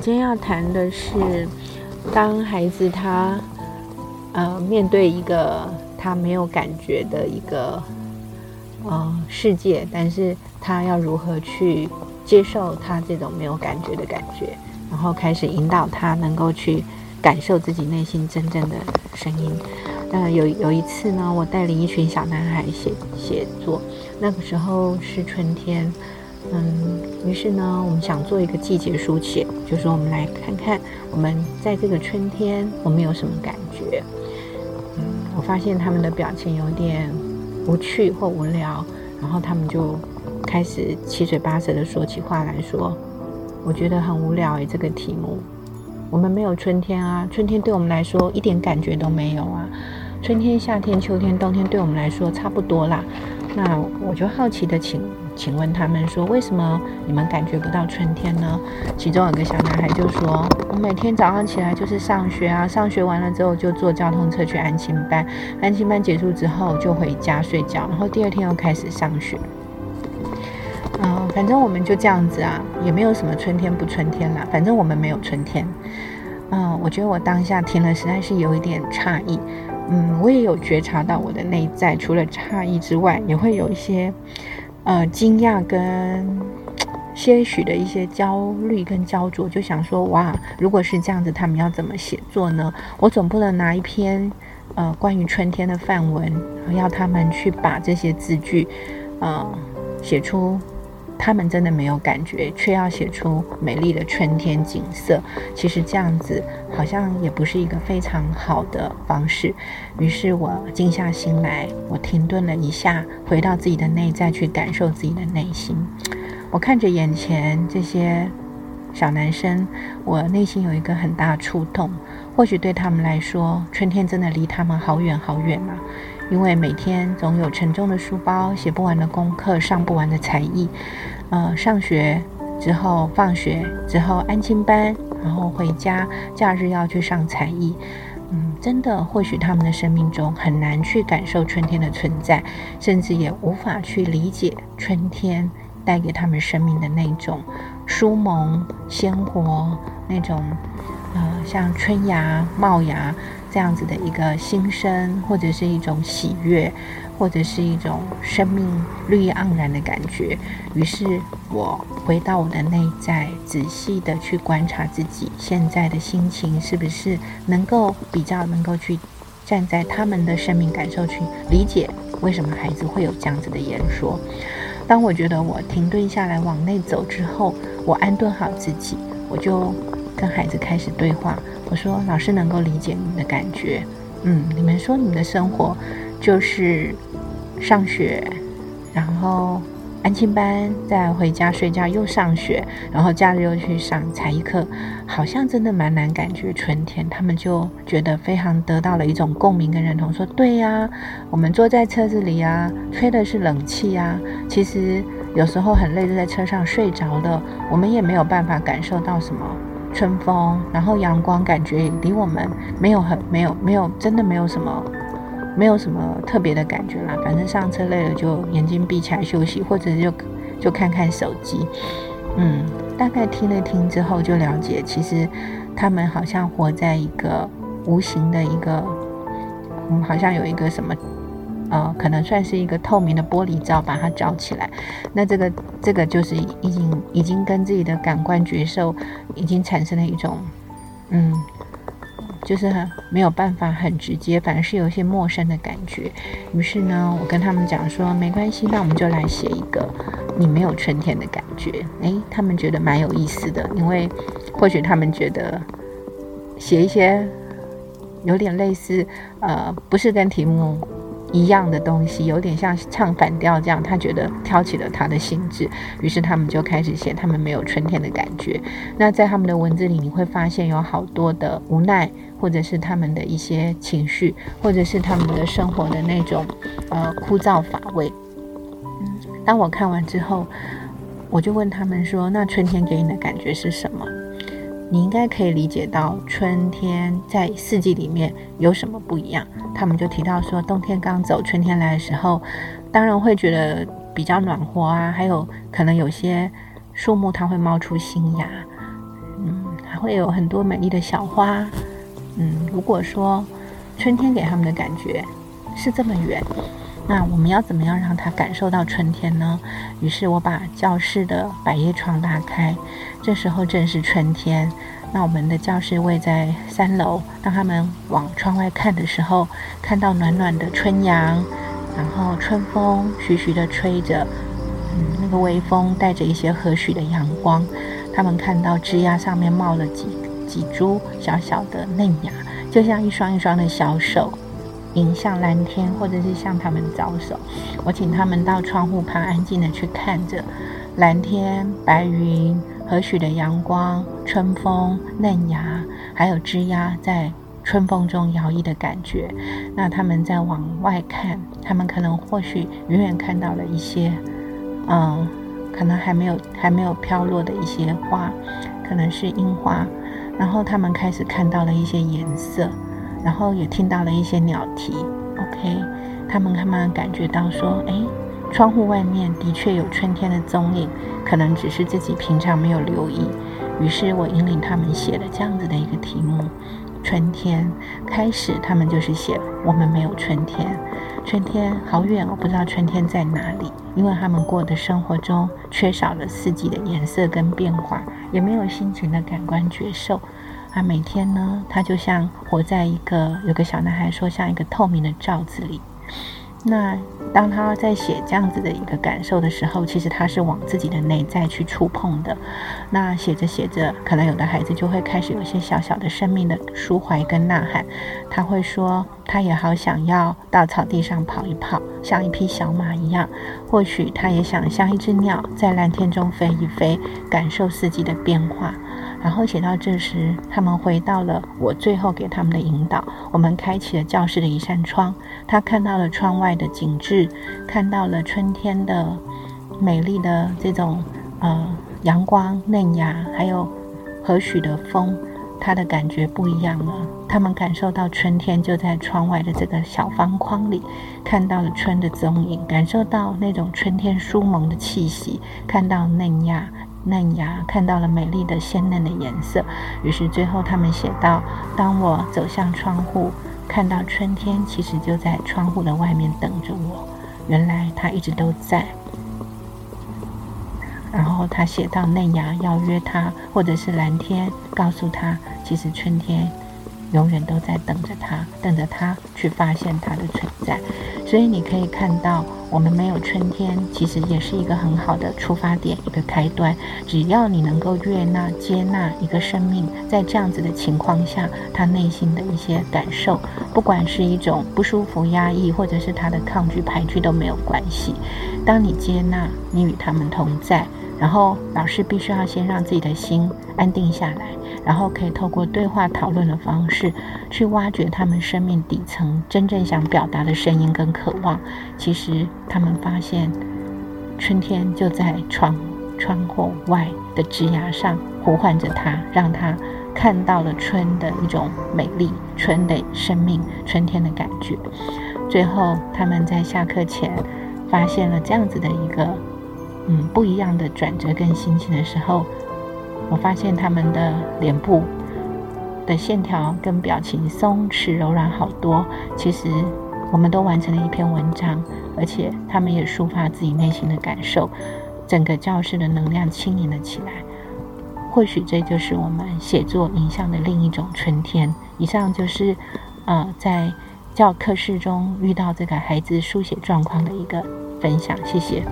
今天要谈的是，当孩子他呃面对一个他没有感觉的一个呃世界，但是他要如何去接受他这种没有感觉的感觉，然后开始引导他能够去感受自己内心真正的声音。那有有一次呢，我带领一群小男孩写写作，那个时候是春天。嗯，于是呢，我们想做一个季节书写，就说我们来看看，我们在这个春天，我们有什么感觉？嗯，我发现他们的表情有点无趣或无聊，然后他们就开始七嘴八舌的说起话来说，我觉得很无聊诶，这个题目，我们没有春天啊，春天对我们来说一点感觉都没有啊，春天、夏天、秋天、冬天对我们来说差不多啦。那我就好奇的请。请问他们说，为什么你们感觉不到春天呢？其中有个小男孩就说：“我每天早上起来就是上学啊，上学完了之后就坐交通车去安亲班，安亲班结束之后就回家睡觉，然后第二天又开始上学。嗯，反正我们就这样子啊，也没有什么春天不春天啦，反正我们没有春天。嗯，我觉得我当下听了实在是有一点诧异。嗯，我也有觉察到我的内在，除了诧异之外，也会有一些。呃，惊讶跟些许的一些焦虑跟焦灼，就想说，哇，如果是这样子，他们要怎么写作呢？我总不能拿一篇呃关于春天的范文，要他们去把这些字句，呃，写出。他们真的没有感觉，却要写出美丽的春天景色。其实这样子好像也不是一个非常好的方式。于是我静下心来，我停顿了一下，回到自己的内在去感受自己的内心。我看着眼前这些小男生，我内心有一个很大触动。或许对他们来说，春天真的离他们好远好远啊。因为每天总有沉重的书包、写不完的功课、上不完的才艺，呃，上学之后、放学之后安亲班，然后回家，假日要去上才艺，嗯，真的，或许他们的生命中很难去感受春天的存在，甚至也无法去理解春天带给他们生命的那种舒萌、鲜活，那种，像春芽冒芽。这样子的一个新生，或者是一种喜悦，或者是一种生命绿意盎然的感觉。于是我回到我的内在，仔细的去观察自己现在的心情，是不是能够比较能够去站在他们的生命感受去理解为什么孩子会有这样子的言说。当我觉得我停顿下来往内走之后，我安顿好自己，我就跟孩子开始对话。我说：“老师能够理解你们的感觉，嗯，你们说你们的生活就是上学，然后安亲班，再回家睡觉，又上学，然后假日又去上才艺课，好像真的蛮难感觉春天。他们就觉得非常得到了一种共鸣跟认同，说对呀，我们坐在车子里啊，吹的是冷气呀，其实有时候很累，就在车上睡着了，我们也没有办法感受到什么。”春风，然后阳光，感觉离我们没有很没有没有，真的没有什么，没有什么特别的感觉啦。反正上车累了就眼睛闭起来休息，或者就就看看手机。嗯，大概听了听之后就了解，其实他们好像活在一个无形的一个，嗯，好像有一个什么。呃，可能算是一个透明的玻璃罩，把它罩起来。那这个这个就是已经已经跟自己的感官觉受已经产生了一种，嗯，就是没有办法很直接，反而是有一些陌生的感觉。于是呢，我跟他们讲说，没关系，那我们就来写一个你没有春天的感觉。诶，他们觉得蛮有意思的，因为或许他们觉得写一些有点类似，呃，不是跟题目。一样的东西，有点像唱反调这样，他觉得挑起了他的兴致，于是他们就开始写他们没有春天的感觉。那在他们的文字里，你会发现有好多的无奈，或者是他们的一些情绪，或者是他们的生活的那种呃枯燥乏味。当我看完之后，我就问他们说：“那春天给你的感觉是什么？”你应该可以理解到春天在四季里面有什么不一样。他们就提到说，冬天刚走，春天来的时候，当然会觉得比较暖和啊，还有可能有些树木它会冒出新芽，嗯，还会有很多美丽的小花。嗯，如果说春天给他们的感觉是这么远，那我们要怎么样让他感受到春天呢？于是我把教室的百叶窗拉开，这时候正是春天。那我们的教室位在三楼，当他们往窗外看的时候，看到暖暖的春阳，然后春风徐徐地吹着，嗯，那个微风带着一些和煦的阳光，他们看到枝桠上面冒了几几株小小的嫩芽，就像一双一双的小手，迎向蓝天，或者是向他们招手。我请他们到窗户旁安静的去看着蓝天白云。和煦的阳光、春风、嫩芽，还有枝桠在春风中摇曳的感觉。那他们在往外看，他们可能或许远远看到了一些，嗯，可能还没有还没有飘落的一些花，可能是樱花。然后他们开始看到了一些颜色，然后也听到了一些鸟啼。OK，他们慢慢感觉到说，哎。窗户外面的确有春天的踪影，可能只是自己平常没有留意。于是我引领他们写了这样子的一个题目：春天。开始，他们就是写我们没有春天，春天好远，我不知道春天在哪里，因为他们过的生活中缺少了四季的颜色跟变化，也没有心情的感官觉受。那，每天呢，他就像活在一个有个小男孩说，像一个透明的罩子里。那当他在写这样子的一个感受的时候，其实他是往自己的内在去触碰的。那写着写着，可能有的孩子就会开始有一些小小的生命的抒怀跟呐喊。他会说，他也好想要到草地上跑一跑，像一匹小马一样。或许他也想像一只鸟，在蓝天中飞一飞，感受四季的变化。然后写到这时，他们回到了我最后给他们的引导。我们开启了教室的一扇窗，他看到了窗外的景致，看到了春天的美丽的这种呃阳光嫩芽，还有和煦的风，他的感觉不一样了。他们感受到春天就在窗外的这个小方框里，看到了春的踪影，感受到那种春天舒萌的气息，看到嫩芽。嫩芽看到了美丽的鲜嫩的颜色，于是最后他们写道：“当我走向窗户，看到春天其实就在窗户的外面等着我。原来它一直都在。”然后他写到：“嫩芽要约他，或者是蓝天告诉他，其实春天永远都在等着他，等着他去发现它的存在。”所以你可以看到。我们没有春天，其实也是一个很好的出发点，一个开端。只要你能够悦纳、接纳一个生命，在这样子的情况下，他内心的一些感受，不管是一种不舒服、压抑，或者是他的抗拒、排拒都没有关系。当你接纳，你与他们同在。然后老师必须要先让自己的心安定下来，然后可以透过对话讨论的方式，去挖掘他们生命底层真正想表达的声音跟渴望。其实他们发现，春天就在窗窗户外的枝桠上呼唤着他，让他看到了春的一种美丽，春的生命，春天的感觉。最后他们在下课前发现了这样子的一个。嗯，不一样的转折跟心情的时候，我发现他们的脸部的线条跟表情松弛柔软好多。其实我们都完成了一篇文章，而且他们也抒发自己内心的感受，整个教室的能量轻盈了起来。或许这就是我们写作影像的另一种春天。以上就是呃在教课室中遇到这个孩子书写状况的一个分享，谢谢。